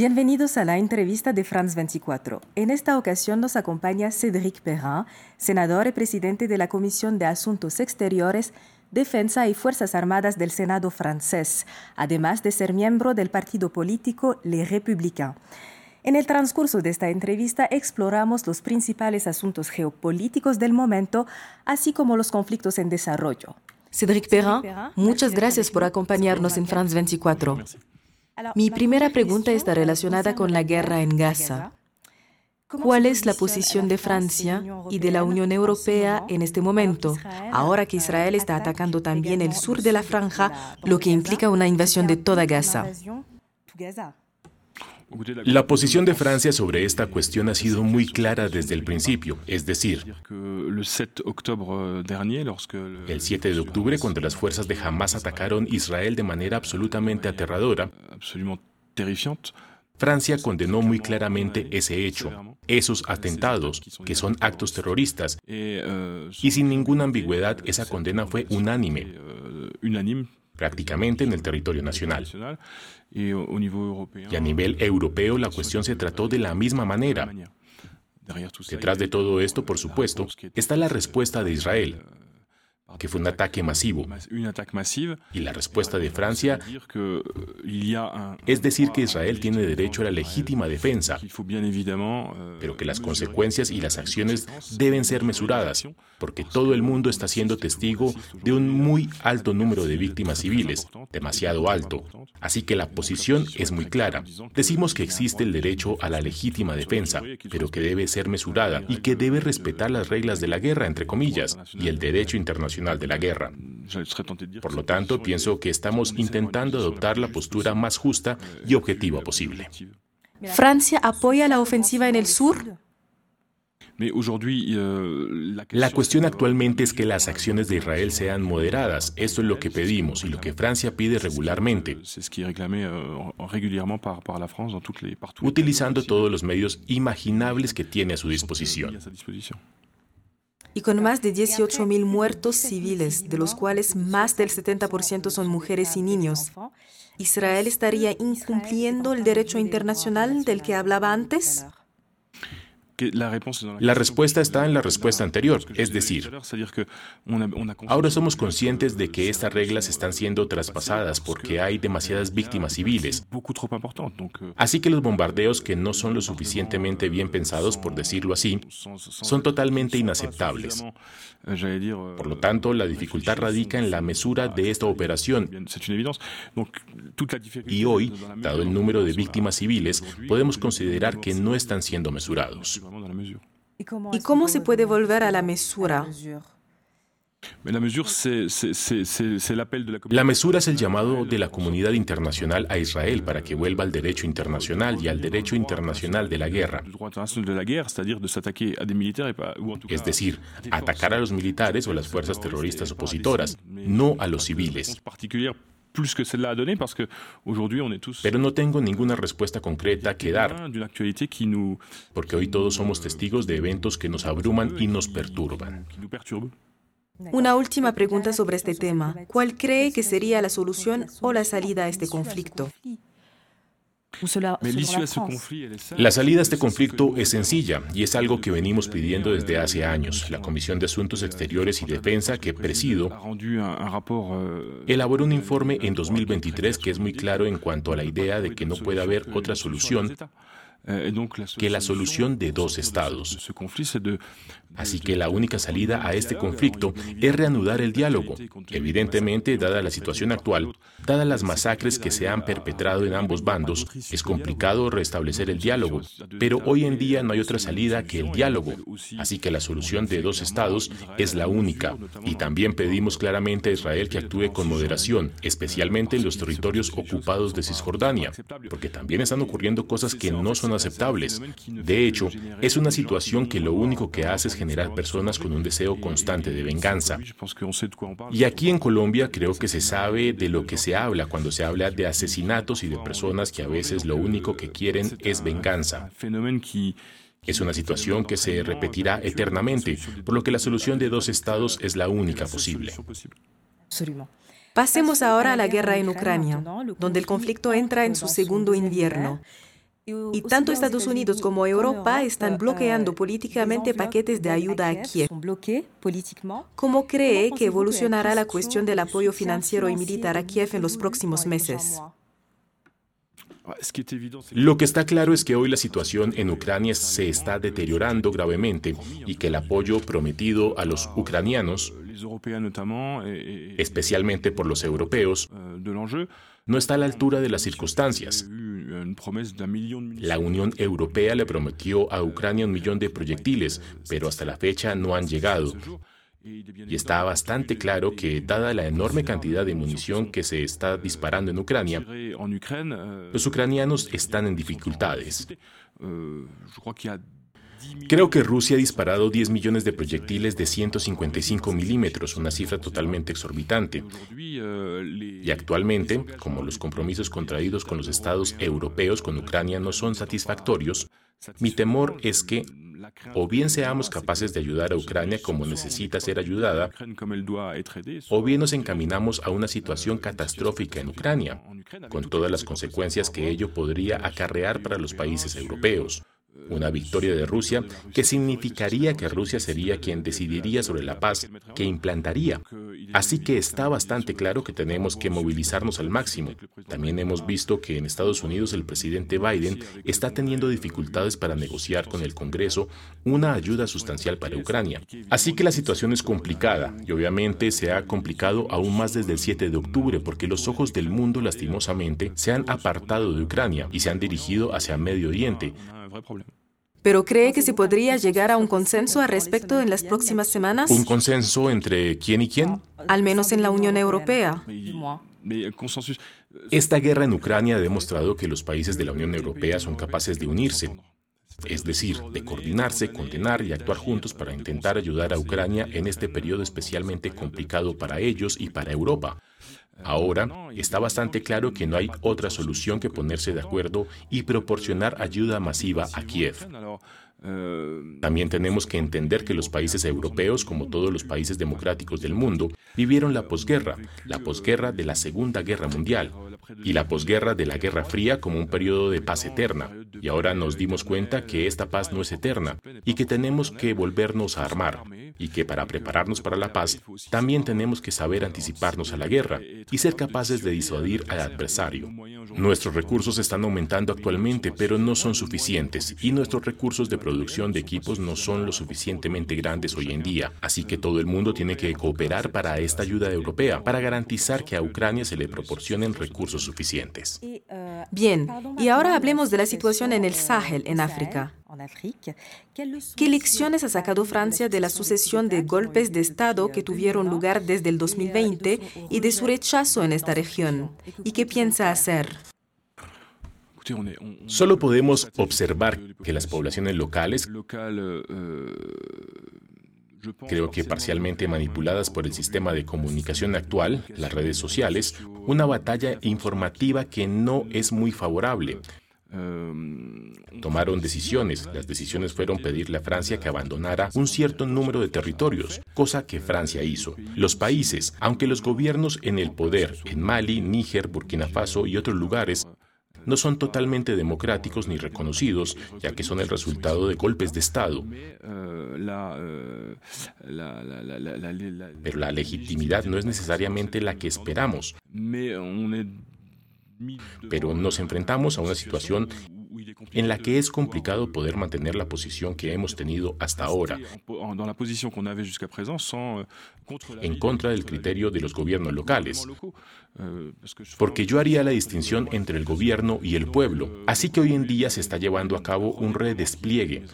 Bienvenidos a la entrevista de France 24. En esta ocasión nos acompaña Cédric Perrin, senador y presidente de la Comisión de Asuntos Exteriores, Defensa y Fuerzas Armadas del Senado francés, además de ser miembro del partido político Les Républicains. En el transcurso de esta entrevista exploramos los principales asuntos geopolíticos del momento, así como los conflictos en desarrollo. Cédric Perrin, muchas gracias por acompañarnos en France 24. Mi primera pregunta está relacionada con la guerra en Gaza. ¿Cuál es la posición de Francia y de la Unión Europea en este momento, ahora que Israel está atacando también el sur de la franja, lo que implica una invasión de toda Gaza? La posición de Francia sobre esta cuestión ha sido muy clara desde el principio, es decir, el 7 de octubre, cuando las fuerzas de Hamas atacaron Israel de manera absolutamente aterradora, Francia condenó muy claramente ese hecho, esos atentados, que son actos terroristas, y sin ninguna ambigüedad esa condena fue unánime prácticamente en el territorio nacional. Y a nivel europeo la cuestión se trató de la misma manera. Detrás de todo esto, por supuesto, está la respuesta de Israel, que fue un ataque masivo. Y la respuesta de Francia es decir que Israel tiene derecho a la legítima defensa, pero que las consecuencias y las acciones deben ser mesuradas, porque todo el mundo está siendo testigo de un muy alto número de víctimas civiles, demasiado alto. Así que la posición es muy clara. Decimos que existe el derecho a la legítima defensa, pero que debe ser mesurada y que debe respetar las reglas de la guerra, entre comillas, y el derecho internacional de la guerra. Por lo tanto, pienso que estamos intentando adoptar la postura más justa y objetiva posible. ¿Francia apoya la ofensiva en el sur? La cuestión actualmente es que las acciones de Israel sean moderadas. Esto es lo que pedimos y lo que Francia pide regularmente, utilizando todos los medios imaginables que tiene a su disposición y con más de 18.000 muertos civiles, de los cuales más del 70% son mujeres y niños. ¿Israel estaría incumpliendo el derecho internacional del que hablaba antes? La respuesta está en la respuesta anterior, es decir, ahora somos conscientes de que estas reglas están siendo traspasadas porque hay demasiadas víctimas civiles. Así que los bombardeos que no son lo suficientemente bien pensados, por decirlo así, son totalmente inaceptables. Por lo tanto, la dificultad radica en la mesura de esta operación. Y hoy, dado el número de víctimas civiles, podemos considerar que no están siendo mesurados. ¿Y cómo se puede volver a la mesura? La mesura es el llamado de la comunidad internacional a Israel para que vuelva al derecho internacional y al derecho internacional de la guerra. Es decir, atacar a los militares o las fuerzas terroristas opositoras, no a los civiles. Pero no tengo ninguna respuesta concreta que dar, porque hoy todos somos testigos de eventos que nos abruman y nos perturban. Una última pregunta sobre este tema. ¿Cuál cree que sería la solución o la salida a este conflicto? La salida a este conflicto es sencilla y es algo que venimos pidiendo desde hace años. La Comisión de Asuntos Exteriores y Defensa que presido elaboró un informe en 2023 que es muy claro en cuanto a la idea de que no puede haber otra solución que la solución de dos estados. Así que la única salida a este conflicto es reanudar el diálogo. Evidentemente, dada la situación actual, dadas las masacres que se han perpetrado en ambos bandos, es complicado restablecer el diálogo. Pero hoy en día no hay otra salida que el diálogo. Así que la solución de dos estados es la única. Y también pedimos claramente a Israel que actúe con moderación, especialmente en los territorios ocupados de Cisjordania, porque también están ocurriendo cosas que no son aceptables. De hecho, es una situación que lo único que hace es generar personas con un deseo constante de venganza. Y aquí en Colombia creo que se sabe de lo que se habla cuando se habla de asesinatos y de personas que a veces lo único que quieren es venganza. Es una situación que se repetirá eternamente, por lo que la solución de dos estados es la única posible. Pasemos ahora a la guerra en Ucrania, donde el conflicto entra en su segundo invierno. Y tanto Estados Unidos como Europa están bloqueando políticamente paquetes de ayuda a Kiev. ¿Cómo cree que evolucionará la cuestión del apoyo financiero y militar a Kiev en los próximos meses? Lo que está claro es que hoy la situación en Ucrania se está deteriorando gravemente y que el apoyo prometido a los ucranianos, especialmente por los europeos, no está a la altura de las circunstancias. La Unión Europea le prometió a Ucrania un millón de proyectiles, pero hasta la fecha no han llegado. Y está bastante claro que, dada la enorme cantidad de munición que se está disparando en Ucrania, los ucranianos están en dificultades. Creo que Rusia ha disparado 10 millones de proyectiles de 155 milímetros, una cifra totalmente exorbitante. Y actualmente, como los compromisos contraídos con los estados europeos con Ucrania no son satisfactorios, mi temor es que o bien seamos capaces de ayudar a Ucrania como necesita ser ayudada, o bien nos encaminamos a una situación catastrófica en Ucrania, con todas las consecuencias que ello podría acarrear para los países europeos una victoria de Rusia que significaría que Rusia sería quien decidiría sobre la paz que implantaría. Así que está bastante claro que tenemos que movilizarnos al máximo. También hemos visto que en Estados Unidos el presidente Biden está teniendo dificultades para negociar con el Congreso una ayuda sustancial para Ucrania. Así que la situación es complicada y obviamente se ha complicado aún más desde el 7 de octubre porque los ojos del mundo lastimosamente se han apartado de Ucrania y se han dirigido hacia Medio Oriente, ¿Pero cree que se podría llegar a un consenso al respecto en las próximas semanas? ¿Un consenso entre quién y quién? Al menos en la Unión Europea. Esta guerra en Ucrania ha demostrado que los países de la Unión Europea son capaces de unirse, es decir, de coordinarse, condenar y actuar juntos para intentar ayudar a Ucrania en este periodo especialmente complicado para ellos y para Europa. Ahora está bastante claro que no hay otra solución que ponerse de acuerdo y proporcionar ayuda masiva a Kiev. También tenemos que entender que los países europeos, como todos los países democráticos del mundo, vivieron la posguerra, la posguerra de la Segunda Guerra Mundial y la posguerra de la Guerra Fría como un periodo de paz eterna. Y ahora nos dimos cuenta que esta paz no es eterna y que tenemos que volvernos a armar y que para prepararnos para la paz también tenemos que saber anticiparnos a la guerra y ser capaces de disuadir al adversario. Nuestros recursos están aumentando actualmente, pero no son suficientes y nuestros recursos de producción de equipos no son lo suficientemente grandes hoy en día, así que todo el mundo tiene que cooperar para esta ayuda europea, para garantizar que a Ucrania se le proporcionen recursos suficientes. Bien, y ahora hablemos de la situación en el Sahel, en África. ¿Qué lecciones ha sacado Francia de la sucesión de golpes de Estado que tuvieron lugar desde el 2020 y de su rechazo en esta región? ¿Y qué piensa hacer? Solo podemos observar que las poblaciones locales, creo que parcialmente manipuladas por el sistema de comunicación actual, las redes sociales, una batalla informativa que no es muy favorable. Tomaron decisiones. Las decisiones fueron pedirle a Francia que abandonara un cierto número de territorios, cosa que Francia hizo. Los países, aunque los gobiernos en el poder en Mali, Níger, Burkina Faso y otros lugares no son totalmente democráticos ni reconocidos, ya que son el resultado de golpes de Estado. Pero la legitimidad no es necesariamente la que esperamos. Pero nos enfrentamos a una situación en la que es complicado poder mantener la posición que hemos tenido hasta ahora. en contra del criterio de los gobiernos locales, porque yo haría la distinción entre el gobierno y el pueblo. Así que hoy en día se está llevando a cabo un redespliegue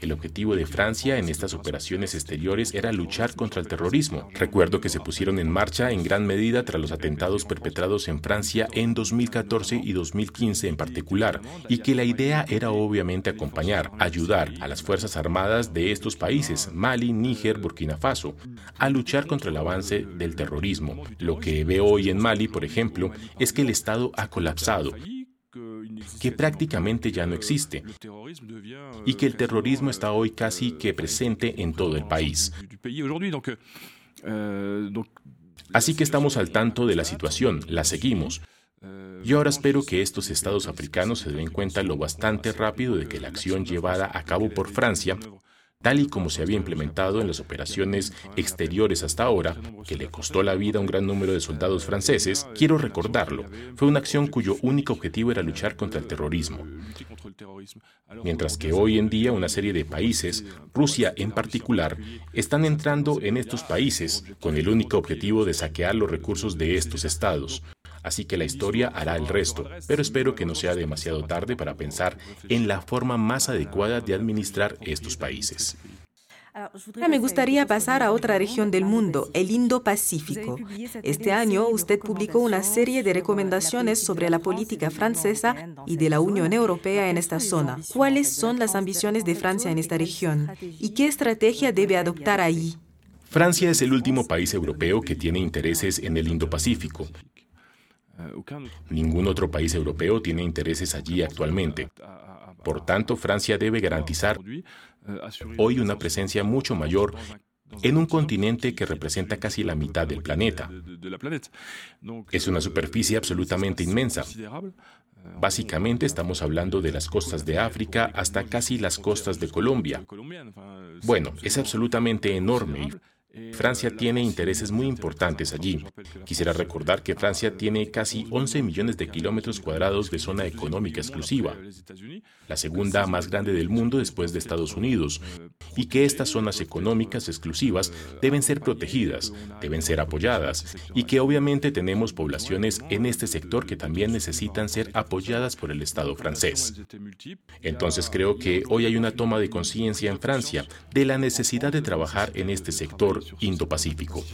el objetivo de Francia en estas operaciones exteriores era luchar contra el terrorismo. Recuerdo que se pusieron en marcha en gran medida tras los atentados perpetrados en Francia en 2014 y 2015 en particular, y que la idea era obviamente acompañar, ayudar a las Fuerzas Armadas de estos países, Mali, Níger, Burkina Faso, a luchar contra el avance del terrorismo. Lo que veo hoy en Mali, por ejemplo, es que el Estado ha colapsado que prácticamente ya no existe y que el terrorismo está hoy casi que presente en todo el país. Así que estamos al tanto de la situación, la seguimos. Yo ahora espero que estos estados africanos se den cuenta lo bastante rápido de que la acción llevada a cabo por Francia tal y como se había implementado en las operaciones exteriores hasta ahora, que le costó la vida a un gran número de soldados franceses, quiero recordarlo, fue una acción cuyo único objetivo era luchar contra el terrorismo. Mientras que hoy en día una serie de países, Rusia en particular, están entrando en estos países con el único objetivo de saquear los recursos de estos estados, así que la historia hará el resto, pero espero que no sea demasiado tarde para pensar en la forma más adecuada de administrar estos países. Me gustaría pasar a otra región del mundo, el Indo-Pacífico. Este año usted publicó una serie de recomendaciones sobre la política francesa y de la Unión Europea en esta zona. ¿Cuáles son las ambiciones de Francia en esta región y qué estrategia debe adoptar ahí? Francia es el último país europeo que tiene intereses en el Indo-Pacífico Ningún otro país europeo tiene intereses allí actualmente. Por tanto, Francia debe garantizar hoy una presencia mucho mayor en un continente que representa casi la mitad del planeta. Es una superficie absolutamente inmensa. Básicamente estamos hablando de las costas de África hasta casi las costas de Colombia. Bueno, es absolutamente enorme Francia tiene intereses muy importantes allí. Quisiera recordar que Francia tiene casi 11 millones de kilómetros cuadrados de zona económica exclusiva, la segunda más grande del mundo después de Estados Unidos, y que estas zonas económicas exclusivas deben ser protegidas, deben ser apoyadas, y que obviamente tenemos poblaciones en este sector que también necesitan ser apoyadas por el Estado francés. Entonces creo que hoy hay una toma de conciencia en Francia de la necesidad de trabajar en este sector Indo-Pacífico.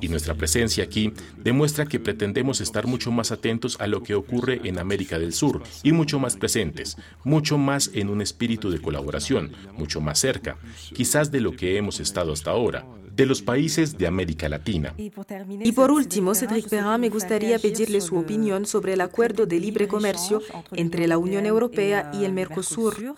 Y nuestra presencia aquí demuestra que pretendemos estar mucho más atentos a lo que ocurre en América del Sur y mucho más presentes, mucho más en un espíritu de colaboración, mucho más cerca, quizás de lo que hemos estado hasta ahora de los países de América Latina. Y por último, Cédric Perrin, me gustaría pedirle su opinión sobre el acuerdo de libre comercio entre la Unión Europea y el Mercosur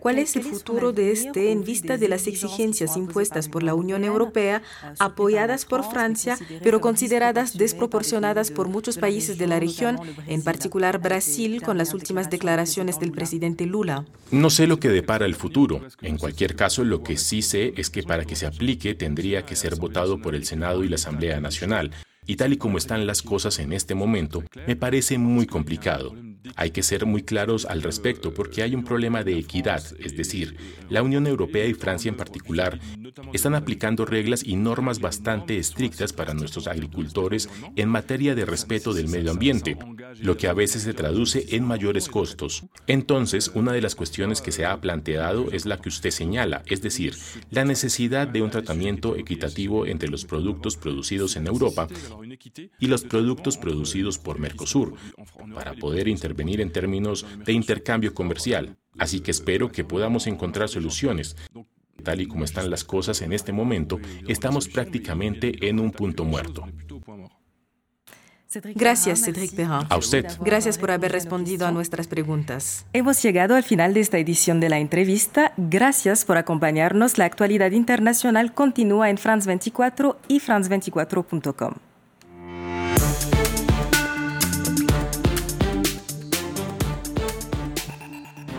¿Cuál es el futuro de este en vista de las exigencias impuestas por la Unión Europea, ah, apoyadas por Francia, pero consideradas desproporcionadas por muchos países de la región, en particular Brasil, con las últimas declaraciones del presidente Lula? No sé lo que depara el futuro. En cualquier caso, lo que sí sé es que para que se aplique tendría que ser votado por el Senado y la Asamblea Nacional. Y tal y como están las cosas en este momento, me parece muy complicado. Hay que ser muy claros al respecto porque hay un problema de equidad, es decir, la Unión Europea y Francia en particular están aplicando reglas y normas bastante estrictas para nuestros agricultores en materia de respeto del medio ambiente, lo que a veces se traduce en mayores costos. Entonces, una de las cuestiones que se ha planteado es la que usted señala, es decir, la necesidad de un tratamiento equitativo entre los productos producidos en Europa y los productos producidos por Mercosur, para poder intervenir en términos de intercambio comercial. Así que espero que podamos encontrar soluciones. Tal y como están las cosas en este momento, estamos prácticamente en un punto muerto. Gracias, Cédric Perrin. A usted. Gracias por haber respondido a nuestras preguntas. Hemos llegado al final de esta edición de la entrevista. Gracias por acompañarnos. La actualidad internacional continúa en France 24 y france24.com.